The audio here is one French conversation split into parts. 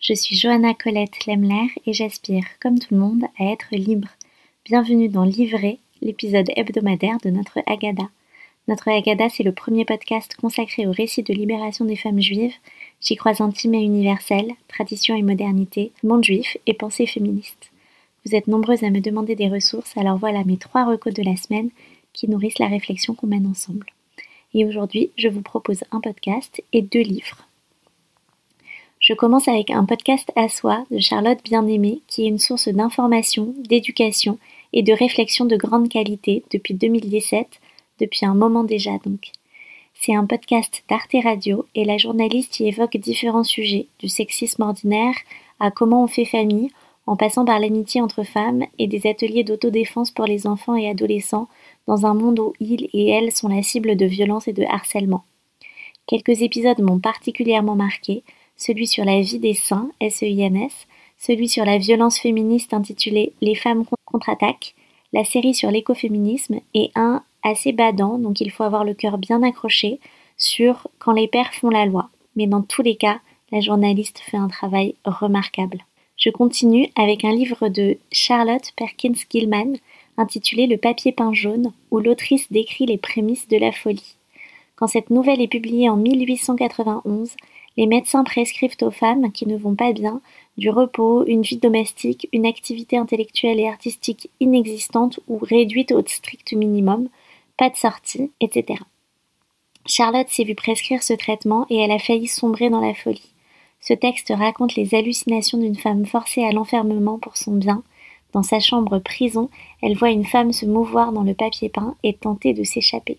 Je suis Johanna Colette Lemler et j'aspire, comme tout le monde, à être libre. Bienvenue dans Livrer, l'épisode hebdomadaire de notre Agada. Notre Agada, c'est le premier podcast consacré au récit de libération des femmes juives. J'y crois intime et universel, tradition et modernité, monde juif et pensée féministe. Vous êtes nombreuses à me demander des ressources, alors voilà mes trois recos de la semaine qui nourrissent la réflexion qu'on mène ensemble. Et aujourd'hui, je vous propose un podcast et deux livres. Je commence avec un podcast à soi de Charlotte Bien-Aimée, qui est une source d'information, d'éducation et de réflexion de grande qualité depuis 2017, depuis un moment déjà donc. C'est un podcast d'Arte Radio et la journaliste y évoque différents sujets, du sexisme ordinaire à comment on fait famille, en passant par l'amitié entre femmes et des ateliers d'autodéfense pour les enfants et adolescents dans un monde où ils et elles sont la cible de violences et de harcèlement. Quelques épisodes m'ont particulièrement marqué, celui sur la vie des saints, S-E-I-N-S, celui sur la violence féministe intitulé Les femmes contre-attaquent, la série sur l'écoféminisme et un assez badant, donc il faut avoir le cœur bien accroché, sur Quand les pères font la loi. Mais dans tous les cas, la journaliste fait un travail remarquable. Je continue avec un livre de Charlotte Perkins Gilman intitulé Le papier peint jaune, où l'autrice décrit les prémices de la folie. Quand cette nouvelle est publiée en 1891, les médecins prescrivent aux femmes qui ne vont pas bien du repos, une vie domestique, une activité intellectuelle et artistique inexistante ou réduite au strict minimum, pas de sortie, etc. Charlotte s'est vue prescrire ce traitement et elle a failli sombrer dans la folie. Ce texte raconte les hallucinations d'une femme forcée à l'enfermement pour son bien. Dans sa chambre prison, elle voit une femme se mouvoir dans le papier peint et tenter de s'échapper.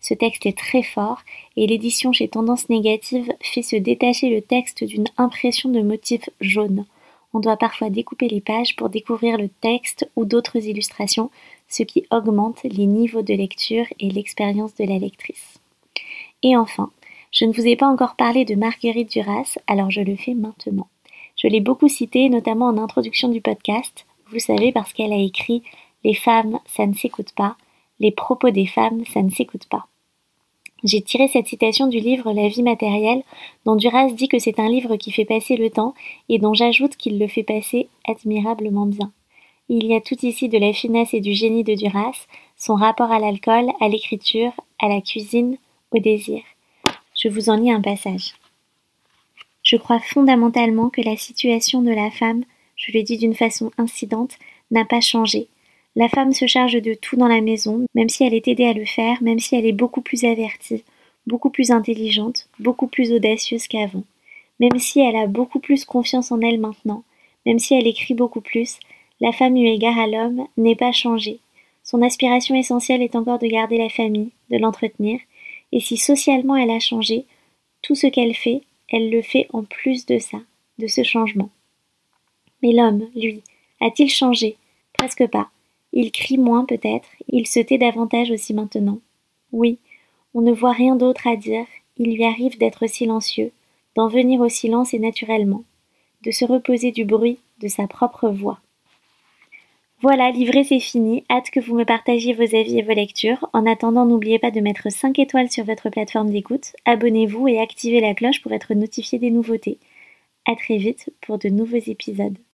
Ce texte est très fort et l'édition chez Tendance Négative fait se détacher le texte d'une impression de motif jaune. On doit parfois découper les pages pour découvrir le texte ou d'autres illustrations, ce qui augmente les niveaux de lecture et l'expérience de la lectrice. Et enfin, je ne vous ai pas encore parlé de Marguerite Duras, alors je le fais maintenant. Je l'ai beaucoup citée, notamment en introduction du podcast, vous savez parce qu'elle a écrit Les femmes, ça ne s'écoute pas, les propos des femmes, ça ne s'écoute pas. J'ai tiré cette citation du livre La vie matérielle, dont Duras dit que c'est un livre qui fait passer le temps et dont j'ajoute qu'il le fait passer admirablement bien. Il y a tout ici de la finesse et du génie de Duras, son rapport à l'alcool, à l'écriture, à la cuisine, au désir. Je vous en lis un passage. Je crois fondamentalement que la situation de la femme, je le dis d'une façon incidente, n'a pas changé, la femme se charge de tout dans la maison, même si elle est aidée à le faire, même si elle est beaucoup plus avertie, beaucoup plus intelligente, beaucoup plus audacieuse qu'avant. Même si elle a beaucoup plus confiance en elle maintenant, même si elle écrit beaucoup plus, la femme eu égard à l'homme n'est pas changée. Son aspiration essentielle est encore de garder la famille, de l'entretenir, et si socialement elle a changé, tout ce qu'elle fait, elle le fait en plus de ça, de ce changement. Mais l'homme, lui, a-t-il changé? Presque pas. Il crie moins peut-être, il se tait davantage aussi maintenant. Oui, on ne voit rien d'autre à dire, il lui arrive d'être silencieux, d'en venir au silence et naturellement, de se reposer du bruit de sa propre voix. Voilà, livré c'est fini, hâte que vous me partagiez vos avis et vos lectures. En attendant, n'oubliez pas de mettre 5 étoiles sur votre plateforme d'écoute, abonnez-vous et activez la cloche pour être notifié des nouveautés. À très vite pour de nouveaux épisodes.